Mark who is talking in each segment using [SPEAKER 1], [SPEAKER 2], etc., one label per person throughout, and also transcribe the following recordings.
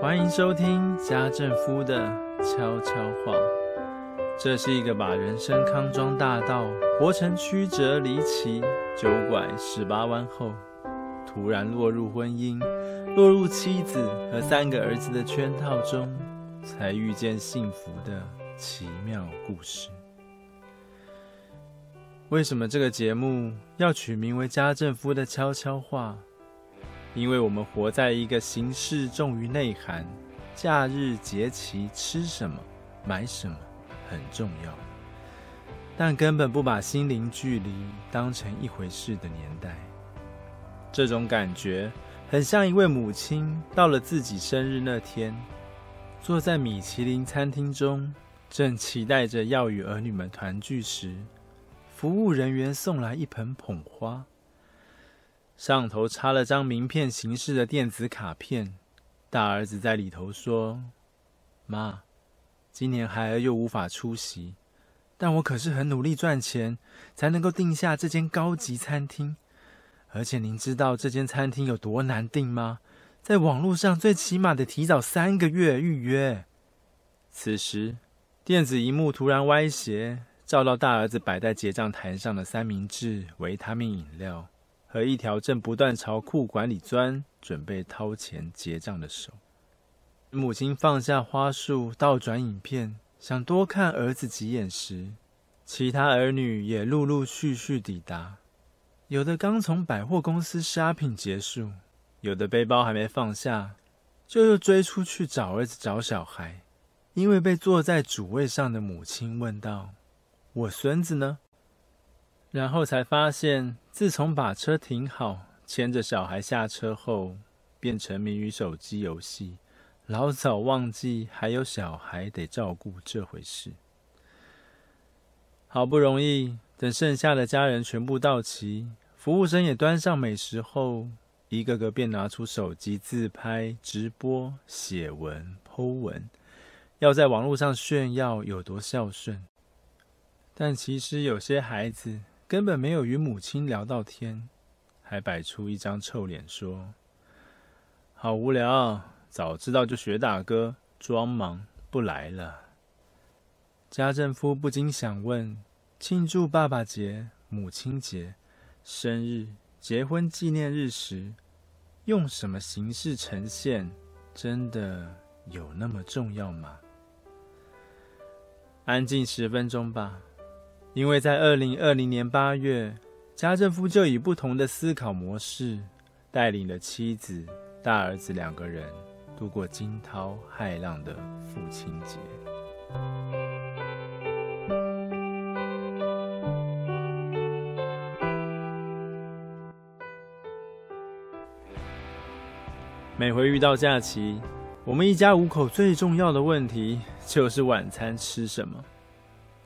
[SPEAKER 1] 欢迎收听家政夫的悄悄话。这是一个把人生康庄大道活成曲折离奇、九拐十八弯后，突然落入婚姻、落入妻子和三个儿子的圈套中，才遇见幸福的奇妙故事。为什么这个节目要取名为家政夫的悄悄话？因为我们活在一个形式重于内涵，假日节期吃什么、买什么很重要，但根本不把心灵距离当成一回事的年代。这种感觉很像一位母亲到了自己生日那天，坐在米其林餐厅中，正期待着要与儿女们团聚时，服务人员送来一盆捧花。上头插了张名片形式的电子卡片，大儿子在里头说：“妈，今年孩儿又无法出席，但我可是很努力赚钱，才能够定下这间高级餐厅。而且您知道这间餐厅有多难订吗？在网络上最起码得提早三个月预约。”此时，电子荧幕突然歪斜，照到大儿子摆在结账台上的三明治、维他命饮料。和一条正不断朝裤管里钻、准备掏钱结账的手。母亲放下花束，倒转影片，想多看儿子几眼时，其他儿女也陆陆续续抵达。有的刚从百货公司 shopping 结束，有的背包还没放下，就又追出去找儿子、找小孩，因为被坐在主位上的母亲问道：“我孙子呢？”然后才发现，自从把车停好，牵着小孩下车后，便沉迷于手机游戏，老早忘记还有小孩得照顾这回事。好不容易等剩下的家人全部到齐，服务生也端上美食后，一个个便拿出手机自拍、直播、写文、剖文，要在网络上炫耀有多孝顺。但其实有些孩子，根本没有与母亲聊到天，还摆出一张臭脸说：“好无聊，早知道就学大哥，装忙不来了。”家政夫不禁想问：庆祝爸爸节、母亲节、生日、结婚纪念日时，用什么形式呈现，真的有那么重要吗？安静十分钟吧。因为在二零二零年八月，家政夫就以不同的思考模式，带领了妻子、大儿子两个人度过惊涛骇浪的父亲节。每回遇到假期，我们一家五口最重要的问题就是晚餐吃什么。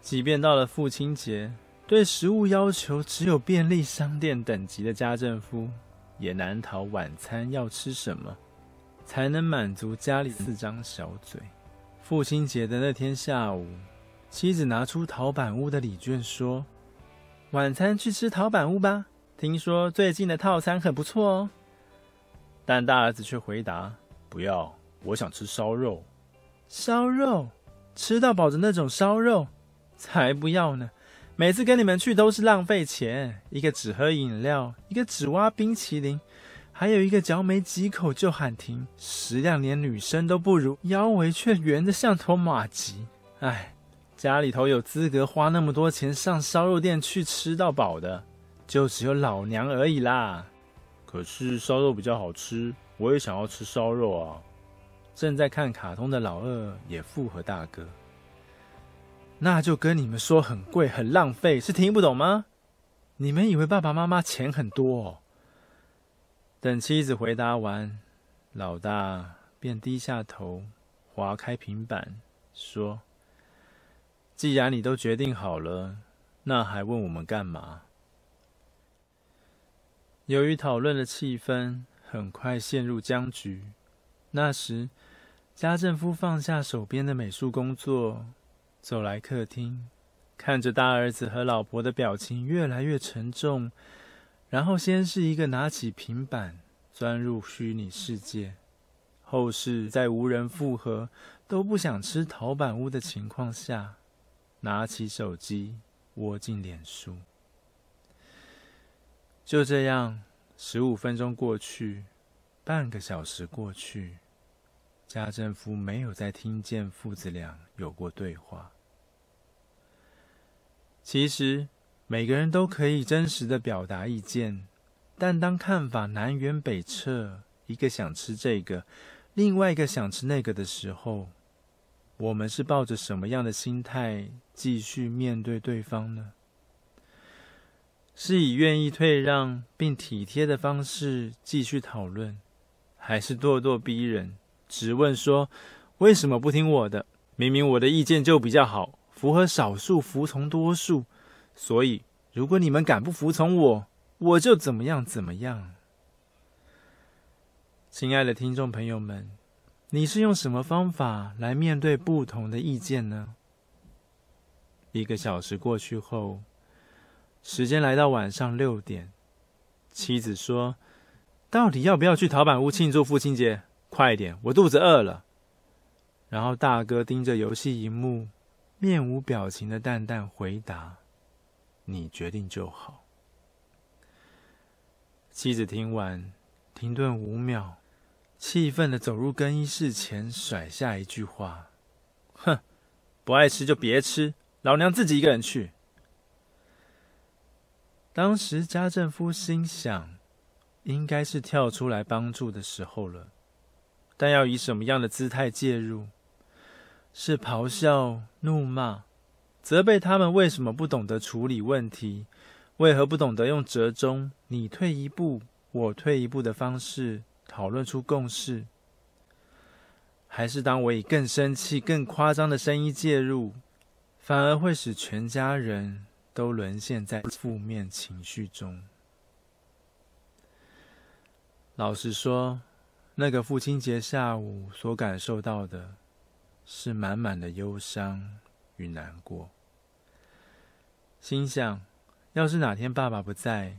[SPEAKER 1] 即便到了父亲节，对食物要求只有便利商店等级的家政夫，也难逃晚餐要吃什么，才能满足家里四张小嘴。父亲节的那天下午，妻子拿出陶板屋的礼券说：“晚餐去吃陶板屋吧，听说最近的套餐很不错哦。”但大儿子却回答：“不要，我想吃烧肉。烧肉，吃到饱的那种烧肉。”才不要呢！每次跟你们去都是浪费钱，一个只喝饮料，一个只挖冰淇淋，还有一个嚼没几口就喊停，食量连女生都不如，腰围却圆得像头马吉。唉，家里头有资格花那么多钱上烧肉店去吃到饱的，就只有老娘而已啦。可是烧肉比较好吃，我也想要吃烧肉啊！正在看卡通的老二也附和大哥。那就跟你们说很贵很浪费，是听不懂吗？你们以为爸爸妈妈钱很多哦？等妻子回答完，老大便低下头，划开平板，说：“既然你都决定好了，那还问我们干嘛？”由于讨论的气氛很快陷入僵局，那时家政夫放下手边的美术工作。走来客厅，看着大儿子和老婆的表情越来越沉重，然后先是一个拿起平板钻入虚拟世界，后是在无人附和、都不想吃陶板屋的情况下，拿起手机窝进脸书。就这样，十五分钟过去，半个小时过去，家政夫没有再听见父子俩有过对话。其实，每个人都可以真实的表达意见，但当看法南辕北辙，一个想吃这个，另外一个想吃那个的时候，我们是抱着什么样的心态继续面对对方呢？是以愿意退让并体贴的方式继续讨论，还是咄咄逼人，质问说为什么不听我的？明明我的意见就比较好，符合少数服从多数，所以如果你们敢不服从我，我就怎么样怎么样。亲爱的听众朋友们，你是用什么方法来面对不同的意见呢？一个小时过去后，时间来到晚上六点，妻子说：“到底要不要去陶板屋庆祝父亲节？快点，我肚子饿了。”然后大哥盯着游戏荧幕，面无表情的淡淡回答：“你决定就好。”妻子听完，停顿五秒。气愤的走入更衣室前，甩下一句话：“哼，不爱吃就别吃，老娘自己一个人去。”当时家政夫心想，应该是跳出来帮助的时候了，但要以什么样的姿态介入？是咆哮、怒骂、责备他们为什么不懂得处理问题？为何不懂得用折中、你退一步，我退一步的方式？讨论出共识，还是当我以更生气、更夸张的声音介入，反而会使全家人都沦陷在负面情绪中。老实说，那个父亲节下午所感受到的，是满满的忧伤与难过。心想，要是哪天爸爸不在，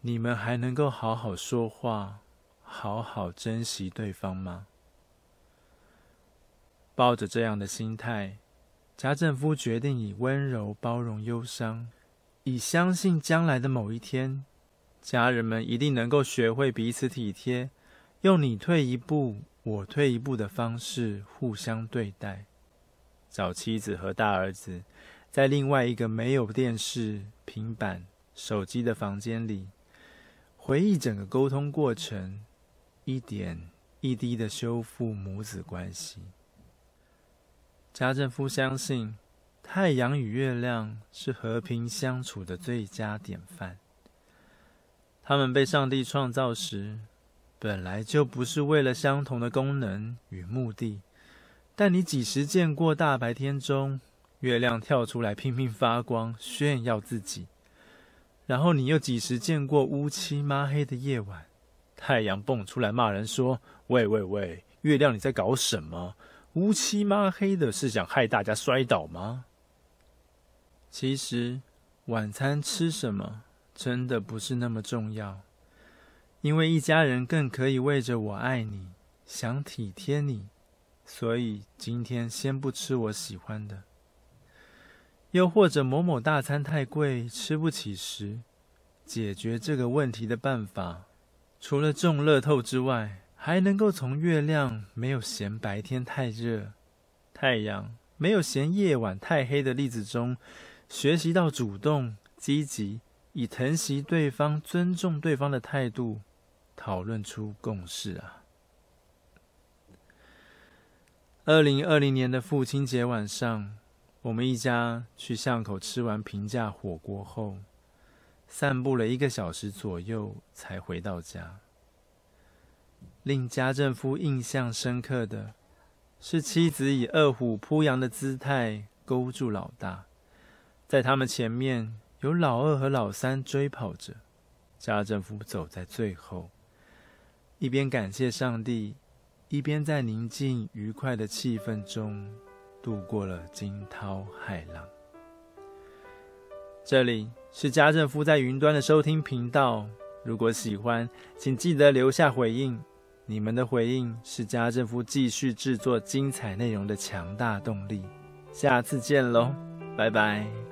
[SPEAKER 1] 你们还能够好好说话？好好珍惜对方吗？抱着这样的心态，家政夫决定以温柔包容忧伤，以相信将来的某一天，家人们一定能够学会彼此体贴，用你退一步，我退一步的方式互相对待。找妻子和大儿子，在另外一个没有电视、平板、手机的房间里，回忆整个沟通过程。一点一滴的修复母子关系。家政夫相信，太阳与月亮是和平相处的最佳典范。他们被上帝创造时，本来就不是为了相同的功能与目的。但你几时见过大白天中，月亮跳出来拼命发光，炫耀自己？然后你又几时见过乌漆抹黑的夜晚？太阳蹦出来骂人说：“喂喂喂，月亮你在搞什么？乌漆抹黑的，是想害大家摔倒吗？”其实，晚餐吃什么真的不是那么重要，因为一家人更可以为着“我爱你”、想体贴你，所以今天先不吃我喜欢的。又或者某某大餐太贵，吃不起时，解决这个问题的办法。除了中乐透之外，还能够从月亮没有嫌白天太热，太阳没有嫌夜晚太黑的例子中，学习到主动积极，以疼惜对方、尊重对方的态度，讨论出共识啊！二零二零年的父亲节晚上，我们一家去巷口吃完平价火锅后。散步了一个小时左右，才回到家。令家政夫印象深刻的是，妻子以二虎扑羊的姿态勾住老大，在他们前面有老二和老三追跑着，家政夫走在最后，一边感谢上帝，一边在宁静愉快的气氛中度过了惊涛骇浪。这里是家政夫在云端的收听频道。如果喜欢，请记得留下回应。你们的回应是家政夫继续制作精彩内容的强大动力。下次见喽，拜拜。